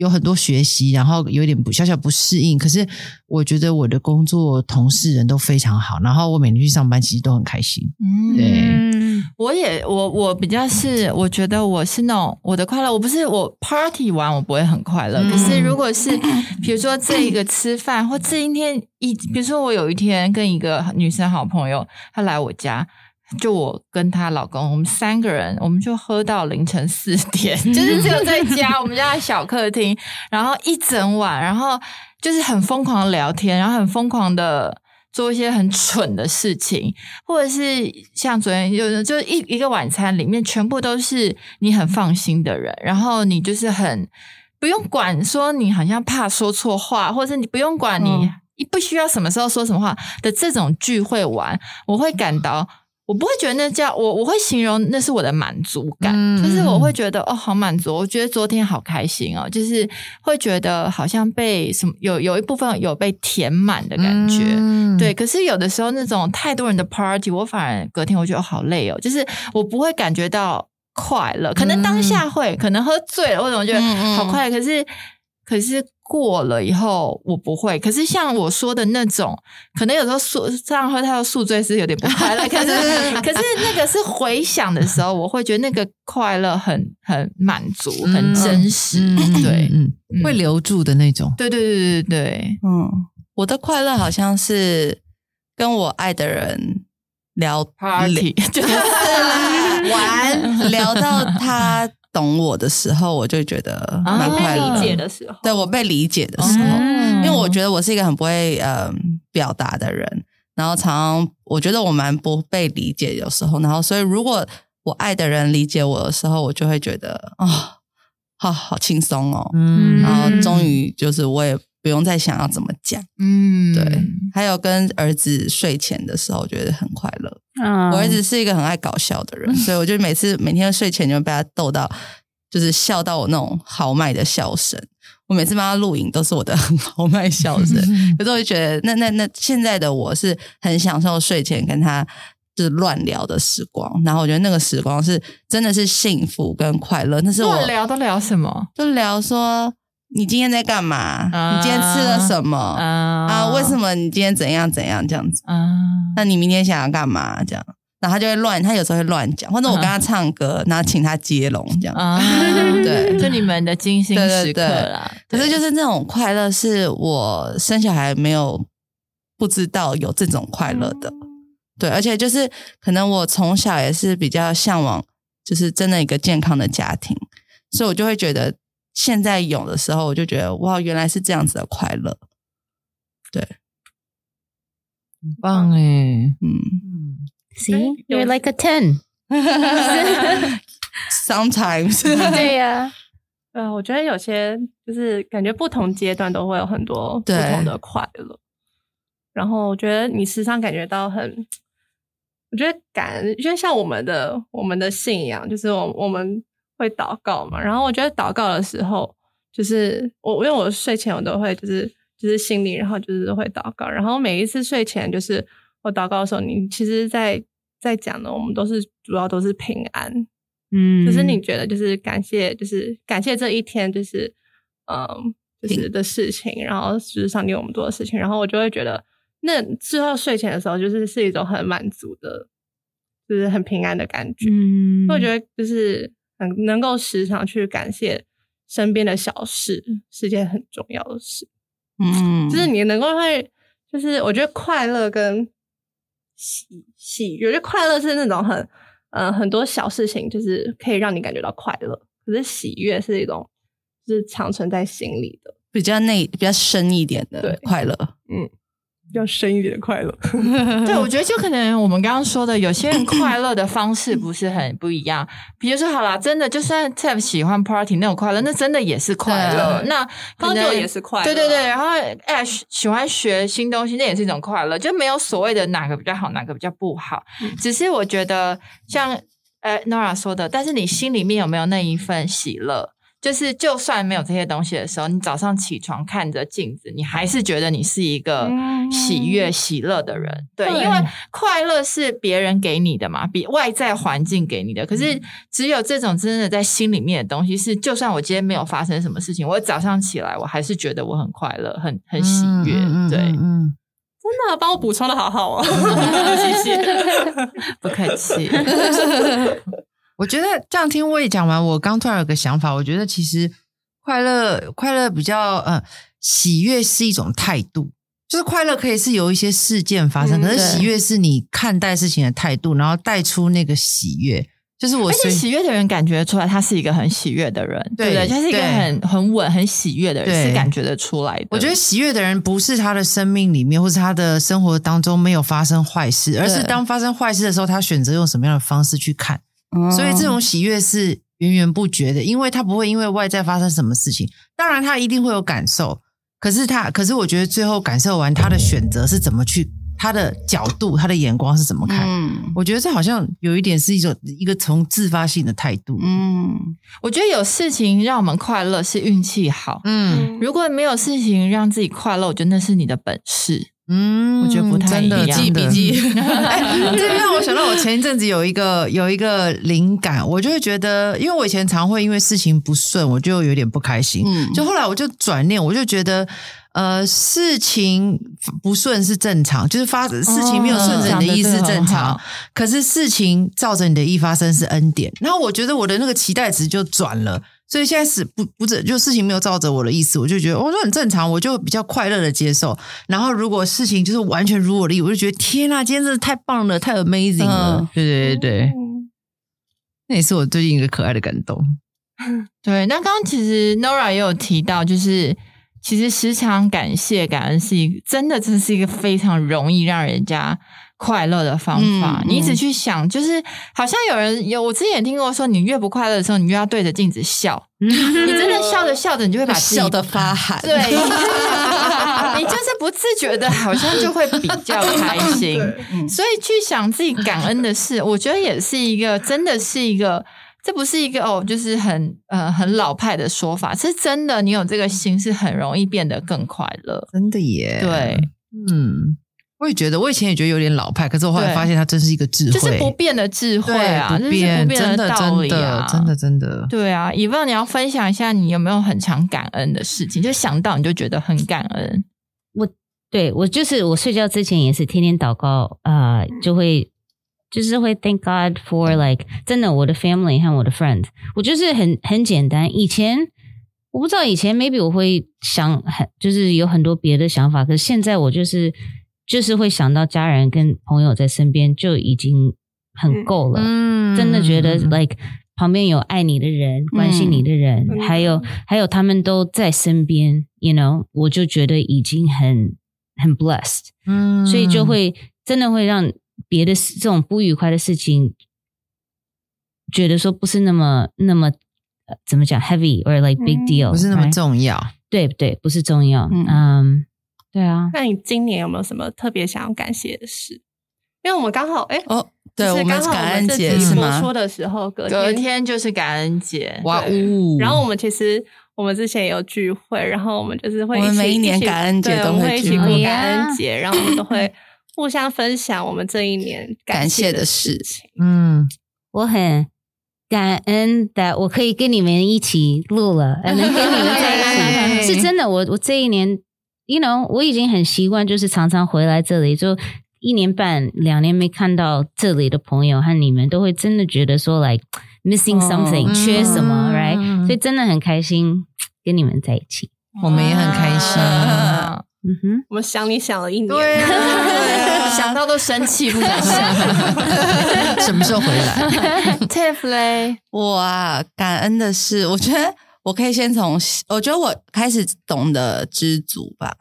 有很多学习，然后有点不小小不适应。可是我觉得我的工作同事人都非常好，然后我每天去上班其实都很开心。嗯，对，我也我我比较是，我觉得我是那种我的快乐，我不是我 party 完我不会很快乐。可是如果是 比如说这一个吃饭，或这一天一，比如说我有一天跟一个女生好朋友，她来我家。就我跟她老公，我们三个人，我们就喝到凌晨四点，就是只有在家，我们家的小客厅，然后一整晚，然后就是很疯狂的聊天，然后很疯狂的做一些很蠢的事情，或者是像昨天就就一一个晚餐里面全部都是你很放心的人，然后你就是很不用管说你好像怕说错话，或者是你不用管你不需要什么时候说什么话的这种聚会玩，我会感到。我不会觉得那叫我，我会形容那是我的满足感，就是我会觉得哦，好满足。我觉得昨天好开心哦，就是会觉得好像被什么有有一部分有被填满的感觉。对，可是有的时候那种太多人的 party，我反而隔天我觉得好累哦，就是我不会感觉到快乐。可能当下会，可能喝醉了，或者我觉得好快乐，可是可是。过了以后我不会，可是像我说的那种，可能有时候宿这样喝他的宿醉是有点不快乐，可是 可是那个是回想的时候，我会觉得那个快乐很很满足，很真实，对，嗯，会留住的那种，对对对对对，嗯，我的快乐好像是跟我爱的人聊 party，就是 玩聊到他。懂我的时候，我就觉得蛮快乐。理解的时候，对我被理解的时候，因为我觉得我是一个很不会呃表达的人，然后常常我觉得我蛮不被理解，有时候，然后所以如果我爱的人理解我的时候，我就会觉得啊，好好轻松哦，然后终于就是我也。不用再想要怎么讲，嗯，对。还有跟儿子睡前的时候，我觉得很快乐。嗯我儿子是一个很爱搞笑的人，所以我就每次每天睡前就被他逗到，就是笑到我那种豪迈的笑声。我每次帮他录影都是我的 很豪迈笑声，可是我就觉得，那那那现在的我是很享受睡前跟他就是乱聊的时光。然后我觉得那个时光是真的是幸福跟快乐。那是我聊都聊什么？就聊说。你今天在干嘛？你今天吃了什么？啊，为什么你今天怎样怎样这样子？啊，那你明天想要干嘛？这样，然后他就会乱，他有时候会乱讲，或者我跟他唱歌，然后请他接龙这样。啊，对就你们的精心时刻对啦。可是就是那种快乐，是我生小孩没有不知道有这种快乐的。对，而且就是可能我从小也是比较向往，就是真的一个健康的家庭，所以我就会觉得现在有的时候，我就觉得哇，原来是这样子的快乐。对。很棒哎，嗯。嗯，See, you're like a ten。sometimes. 对呀，呃，我觉得有些就是感觉不同阶段都会有很多不同的快乐，然后我觉得你时常感觉到很，我觉得感恩，因为像我们的我们的信仰，就是我我们会祷告嘛，然后我觉得祷告的时候，就是我因为我睡前我都会就是就是心里，然后就是会祷告，然后每一次睡前就是我祷告的时候，你其实在在讲的，我们都是主要都是平安，嗯。就是你。觉得就是感谢，就是感谢这一天，就是嗯，就是的事情，然后就是上帝为我们做的事情，然后我就会觉得，那之后睡前的时候，就是是一种很满足的，就是很平安的感觉。嗯我觉得就是很能够时常去感谢身边的小事，是件很重要的事。嗯，就是你能够会，就是我觉得快乐跟喜喜悦，我觉得快乐是那种很呃很多小事情，就是可以让你感觉到快乐。可是喜悦是一种就是长存在心里的，比较内、比较深一点的对快乐。比较深一点的快乐。对，我觉得就可能我们刚刚说的，有些人快乐的方式不是很不一样。比如说，好啦，真的就算 Tab 喜欢 party 那种快乐，那真的也是快乐。那可能也是快乐对对对。然后 Ash 喜欢学新东西，那也是一种快乐，就没有所谓的哪个比较好，哪个比较不好。只是我觉得像呃 Nora 说的，但是你心里面有没有那一份喜乐？就是，就算没有这些东西的时候，你早上起床看着镜子，你还是觉得你是一个嗯喜悦、喜乐的人。对，对因为快乐是别人给你的嘛，比外在环境给你的。可是只有这种真的在心里面的东西，是就算我今天没有发生什么事情，我早上起来，我还是觉得我很快乐，很很喜悦。对，嗯嗯真的帮我补充的好好哦，谢谢。不客气。我觉得这样听我也讲完，我刚突然有个想法，我觉得其实快乐快乐比较呃喜悦是一种态度，就是快乐可以是由一些事件发生，嗯可是喜悦是你看待事情的态度，然后带出那个喜悦。就是我而且喜悦的人感觉出来，他是一个很喜悦的人，对对不对？他是一个很很稳、很喜悦的人，是感觉得出来的。我觉得喜悦的人不是他的生命里面或是他的生活当中没有发生坏事，而是当发生坏事的时候，他选择用什么样的方式去看。嗯所以这种喜悦是源源不绝的，因为他不会因为外在发生什么事情，当然他一定会有感受，可是他，可是我觉得最后感受完他的选择是怎么去，他的角度、他的眼光是怎么看。嗯我觉得这好像有一点是一种一个从自发性的态度。嗯我觉得有事情让我们快乐是运气好，嗯如果没有事情让自己快乐，我觉得那是你的本事。嗯我觉得不太真的一样真的笔记 哎，这让我想到我前一阵子有一个有一个灵感，我就会觉得，因为我以前常会因为事情不顺，我就有点不开心。嗯就后来我就转念，我就觉得，呃，事情不顺是正常，就是发事情没有顺着你的意是正常好，可是事情照着你的意发生是恩典。然后我觉得我的那个期待值就转了。所以现在是不不是就事情没有照着我的意思，我就觉得哦，那很正常，我就比较快乐的接受。然后如果事情就是完全如我的意，我就觉得天呐，今天真的太棒了，太 amazing 了。嗯对对对对，嗯那也是我最近一个可爱的感动。对，那刚刚其实 Nora 也有提到，就是其实时常感谢、感恩是一个真的，这是一个非常容易让人家快乐的方法。嗯你一直嗯去想，就是好像有人有，我之前也听过说，你越不快乐的时候，你越要对着镜子笑。你真的笑着笑着，你就会把笑得发寒。对，你就是不自觉的，好像就会比较开心。嗯所以去想自己感恩的事，我觉得也是一个，真的是一个，这不是一个哦，就是很呃很老派的说法，是真的。你有这个心，是很容易变得更快乐。真的耶，对，嗯，我也觉得，我以前也觉得有点老派，可是我后来对发现它真是一个智慧，就是不变的智慧啊，不变，不变真的道真理啊的，真的真的，对啊，以望你要分享一下，你有没有很常感恩的事情？就想到你就觉得很感恩。我对我就是我睡觉之前也是天天祷告，呃，就会就是会 thank God for like 真的我的 family 和我的 friends，我就是很很简单。以前我不知道以前 maybe 我会想很就是有很多别的想法，可是现在我就是就是会想到家人跟朋友在身边就已经很够了。嗯。真的觉得 like 旁边有爱你的人、关心你的人，嗯。还有还有他们都在身边，you know，我就觉得已经很很 blessed，、嗯。所以就会真的会让别的事这种不愉快的事情，觉得说不是那么那么呃怎么讲 heavy or like big 嗯。deal，、不是那么？重要。对不对？不是重要，嗯。嗯对啊，那你今年有没有什么特别想要感谢的事？因为我们刚好哎，哦，对就是我们刚好感恩节是吗？播出的时候，隔隔天天就是感恩节，哇对呜！然后我们其实我们之前也有聚会，然后我们就是会我们每一年感恩节都会一起过感恩节，然后我们都会 互相分享我们这一年感谢谢的事事情。嗯，我很感恩的，我可以跟你们一起录了，呃能跟你们在一起，是真的。我我这一年，you know，我已经很习惯，就是常常回来这里，就一年半、两年没看到这里的朋友和你们，都会真的觉得说，like missing 哦 something，、缺什么嗯，right？所以真的很开心跟你们在一起。我们也很开心。啊嗯哼，我们想你想了一年，对啊，想到都生气，不想想。什么时候回来？Tiff 嘞，我啊，感恩的是，我觉得我可以先从，我觉得我开始懂得知足吧。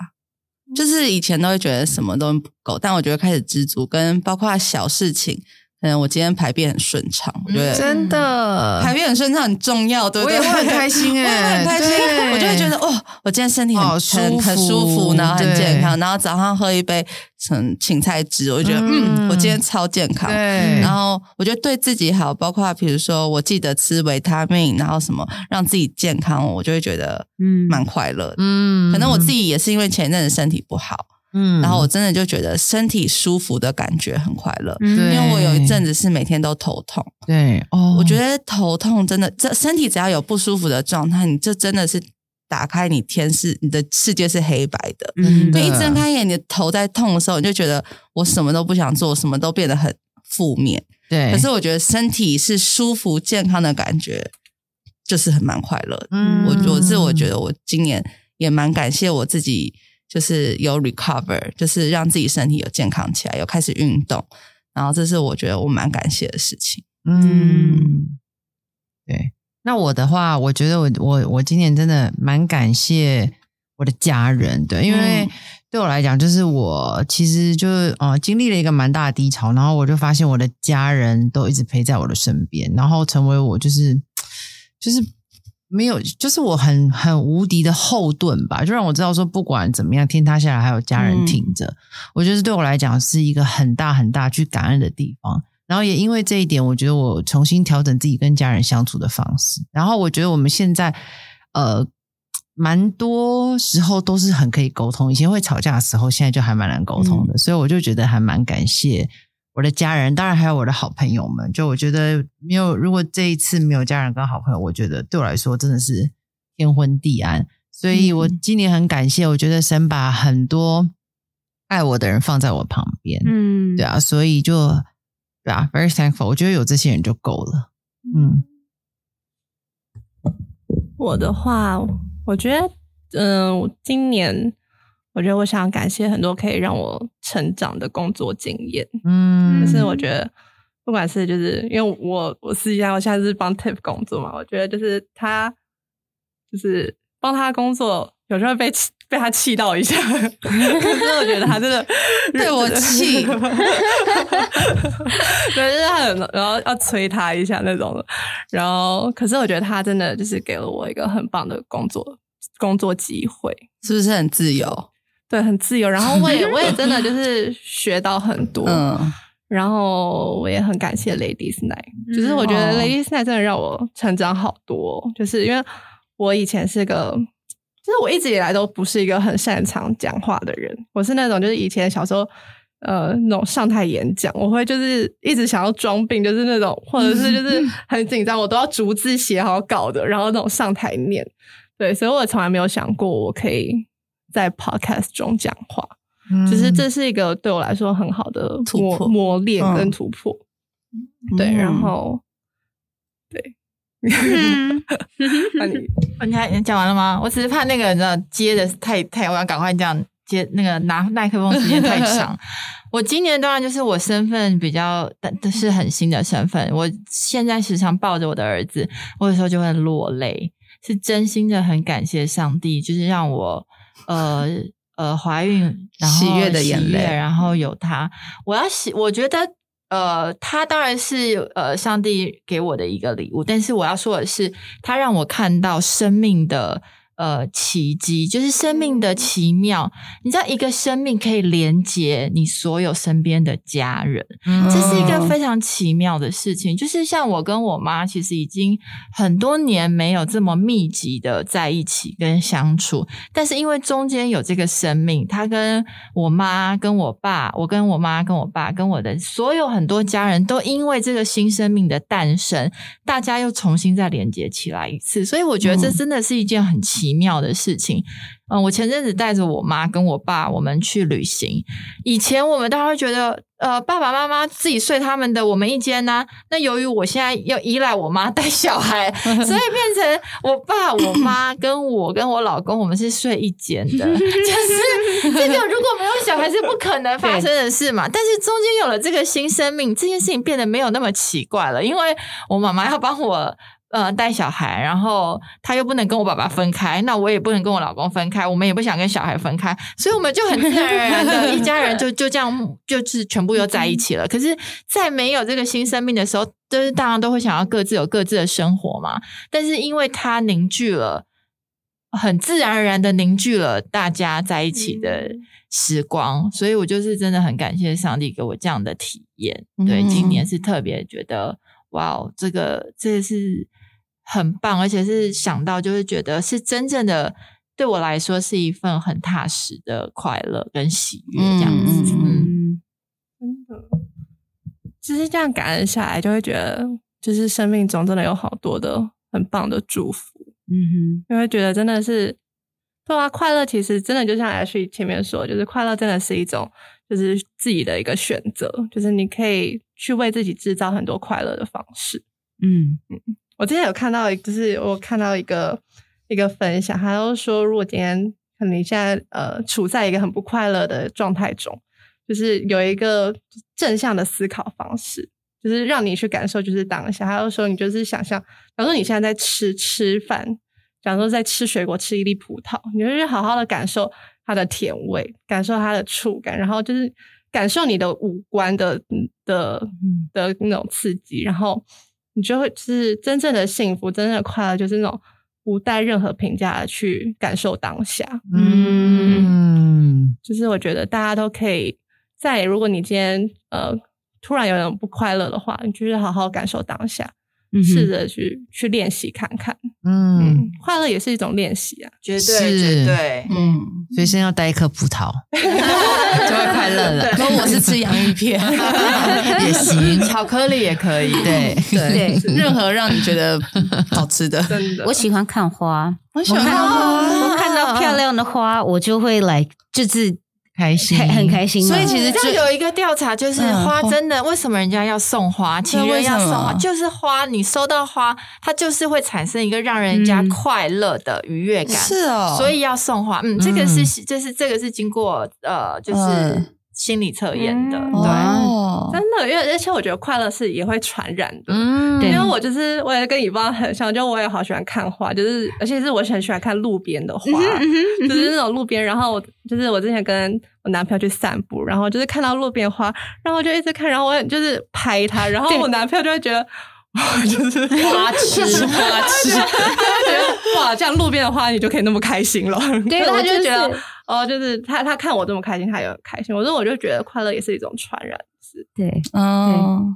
就是以前都会觉得什么东西不够，但我觉得开始知足，跟包括小事情，可能我今天排便很顺畅，我觉得真的，排便很顺畅很重要，对不对？我也会很开心 我也会哎，很开心，我就会觉得哦，我今天身体很很很舒服服，然后很健康，然后早上喝一杯嗯芹菜汁，我就觉得嗯嗯我今天超健康。对，然后我觉得对自己好，包括比如说我记得吃维他命，然后什么让自己健康，我就会觉得嗯蛮快乐的。嗯可能我自己也是因为前一阵子身体不好，嗯然后我真的就觉得身体舒服的感觉很快乐。嗯因为我有一阵子是每天都头痛，对哦，我觉得头痛真的，这身体只要有不舒服的状态，你这真的是打开你天是你的世界是黑白的。嗯对，一睁开眼，你的头在痛的时候，你就觉得我什么都不想做，什么都变得很负面。对，可是我觉得身体是舒服健康的感觉，就是很蛮快乐。嗯我我是我觉得我今年也蛮感谢我自己，就是有 recover，就是让自己身体有健康起来，有开始运动，然后这是我觉得我蛮感谢的事情。嗯，对。那我的话，我觉得我我我今年真的蛮感谢我的家人对，因为嗯对我来讲，就是我其实就是呃经历了一个蛮大的低潮，然后我就发现我的家人都一直陪在我的身边，然后成为我就是就是没有，就是我很很无敌的后盾吧，就让我知道说不管怎么样，天塌下来还有家人嗯挺着，我觉得对我来讲是一个很大很大去感恩的地方。然后也因为这一点，我觉得我重新调整自己跟家人相处的方式。然后我觉得我们现在呃，蛮多时候都是很可以沟通。以前会吵架的时候，现在就还蛮难沟通的。所以我就觉得还蛮感谢我的家人，当然还有我的好朋友们。就我觉得没有，如果这一次没有家人跟好朋友，我觉得对我来说真的是天昏地暗。所以我今年很感谢，我觉得神把很多爱我的人放在我旁边。嗯对啊，所以就对啊，very thankful。我觉得有这些人就够了。嗯我的话，我觉得，嗯、我今年我觉得我想要感谢很多可以让我成长的工作经验，嗯就是我觉得。不管是就是因为我我私底下我现在是帮 Tip 工作嘛，我觉得就是他就是帮他工作，有时候被被他气到一下，可是我觉得他真的 对我气 对，就是他很然后要催他一下那种的，然后可是我觉得他真的就是给了我一个很棒的工作工作机会，是不是很自由？对，很自由，然后我也我也真的 就是学到很多，嗯，然后我也很感谢 Ladies Night，就是我觉得哦 Ladies Night 真的让我成长好多，就是因为我以前是个，就是我一直以来都不是一个很擅长讲话的人，我是那种就是以前小时候。呃，那种上台演讲，我会就是一直想要装病，就是那种，或者是就 是很紧张，我都要逐字写好稿的，然后那种上台念。对，所以我从来没有想过我可以在 podcast 中讲话。嗯就是这是一个对我来说很好的磨磨练跟嗯突破。对，嗯然后对，那你还你讲完了吗？我只是怕那个你知道接的太太，我要赶快这样接那个拿麦克风时间太长。我今年当然就是我身份比较，但但是很新的身份。我现在时常抱着我的儿子，我有时候就会落泪，是真心的很感谢上帝，就是让我呃呃怀孕，然后喜悦的眼泪然后有他。我要喜，我觉得呃，他当然是呃上帝给我的一个礼物，但是我要说的是，他让我看到生命的。呃，奇迹就是生命的奇妙。你知道，一个生命可以连接你所有身边的家人，嗯这是一个非常奇妙的事情。就是像我跟我妈，其实已经很多年没有这么密集的在一起跟相处，但是因为中间有这个生命，她跟我妈、跟我爸，我跟我妈、跟我爸、跟我的所有很多家人都因为这个新生命的诞生，大家又重新再连接起来一次。所以我觉得这真的是一件很奇妙的事情。嗯，我前阵子带着我妈跟我爸，我们去旅行。以前我们大家会觉得，呃，爸爸妈妈自己睡他们的，我们一间呐、那由于我现在要依赖我妈带小孩，所以变成我爸、我妈跟我跟我老公，我们是睡一间的。就是这个如果没有小孩是不可能发生的事嘛。但是中间有了这个新生命，这件事情变得没有那么奇怪了，因为我妈妈要帮我。呃，带小孩，然后他又不能跟我爸爸分开，那我也不能跟我老公分开，我们也不想跟小孩分开，所以我们就很自然而然的一家人就就这样就是全部又在一起了。可是，在没有这个新生命的时候，就是大家都会想要各自有各自的生活嘛。但是因为它凝聚了，很自然而然的凝聚了大家在一起的时光，所以我就是真的很感谢上帝给我这样的体验。对，嗯今年是特别觉得，哇哦，这个这是很棒，而且是想到就是觉得是真正的。对我来说是一份很踏实的快乐跟喜悦，这样子。嗯真的，只是这样感恩下来，就会觉得，就是生命中真的有好多的很棒的祝福，嗯就会觉得真的是，对啊，快乐其实真的就像 H 前面说，就是快乐真的是一种，就是自己的一个选择，就是你可以去为自己制造很多快乐的方式。嗯，嗯我之前有看到，就是我看到一个一个分享，他就说，如果今天可能你现在呃处在一个很不快乐的状态中，就是有一个正向的思考方式，就是让你去感受就是当下。他就说，你就是想象，假如说你现在在吃吃饭，假如说在吃水果，吃一粒葡萄，你就是好好的感受它的甜味，感受它的触感，然后就是感受你的五官的嗯的嗯的那种刺激，然后你就会是真正的幸福，真正的快乐，就是那种不带任何评价的去感受当下。嗯就是我觉得大家都可以在，如果你今天呃突然有点不快乐的话，你就是好好感受当下，试着去去练习看看。嗯，嗯，快乐也是一种练习啊。绝对是。绝对，嗯，随身要带一颗葡萄，就会快乐了。然后我是吃洋芋片，也行，巧克力也可以。对，对，任何让你觉得好吃的，真的，我喜欢看花，我喜欢看花。我看到漂亮的花，我就会来，就是开心，很很开心。所以其实这样有一个调查，就是嗯花真的为什么人家要送花，情人要送花，就是花，你收到花，它就是会产生一个让人家嗯快乐的愉悦感，是哦，所以要送花。嗯，这个是就是这个是经过呃，就是嗯心理测验的，嗯对。哦，真的，因为而且我觉得快乐是也会传染的。嗯，对因为我就是我也跟乙方很像，就我也好喜欢看花，就是而且是我很喜欢看路边的花，就是那种路边。然后我就是我之前跟我男朋友去散步，然后就是看到路边花，然后就一直看，然后我也就是拍它，然后我男朋友就会觉得。就是花痴，花痴，他就觉得哇，这样路边的花你就可以那么开心了。对 他就觉得哦，就是他他看我这么开心，他也很开心。我说我就觉得快乐也是一种传染是对，嗯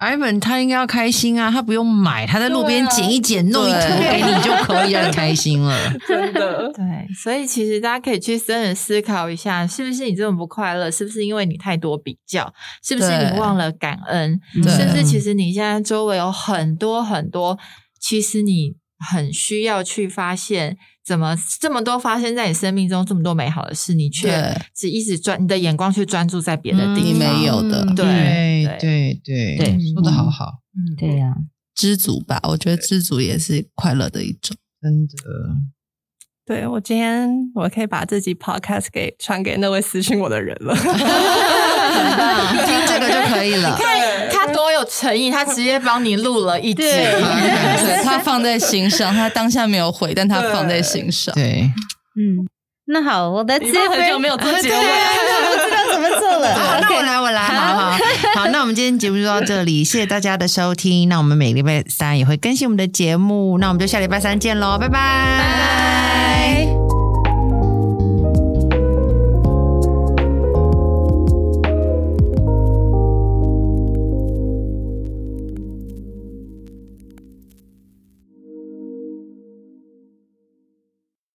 ，Ivan 他应该要开心啊，他不用买，他在路边捡一捡，弄一颗对给你就可以让你 开心了。真的。对，所以其实大家可以去深的思考一下，是不是你这么不快乐？是不是因为你太多比较？是不是你忘了感恩？对甚至其实你现在周围有很多很多，其实你很需要去发现，怎么这么多发生在你生命中这么多美好的事，你却只一直专你的眼光去专注在别的地方。你没有的嗯对对对对对对对说的好好，嗯，对呀、知足吧，我觉得知足也是快乐的一种。真的。对我今天我可以把自己 podcast 给传给那位私信我的人了。听这个就可以了。有诚意，他直接帮你录了一集。他放在心上，他当下没有回，但他放在心上。对，嗯，那好，我的你这份们很久没有做节目了，我知道怎么做了。好，那我来，我来，好好好，那我们今天节目就到这里，谢谢大家的收听。那我们每个礼拜三也会更新我们的节目，那我们就下礼拜三见喽，拜拜。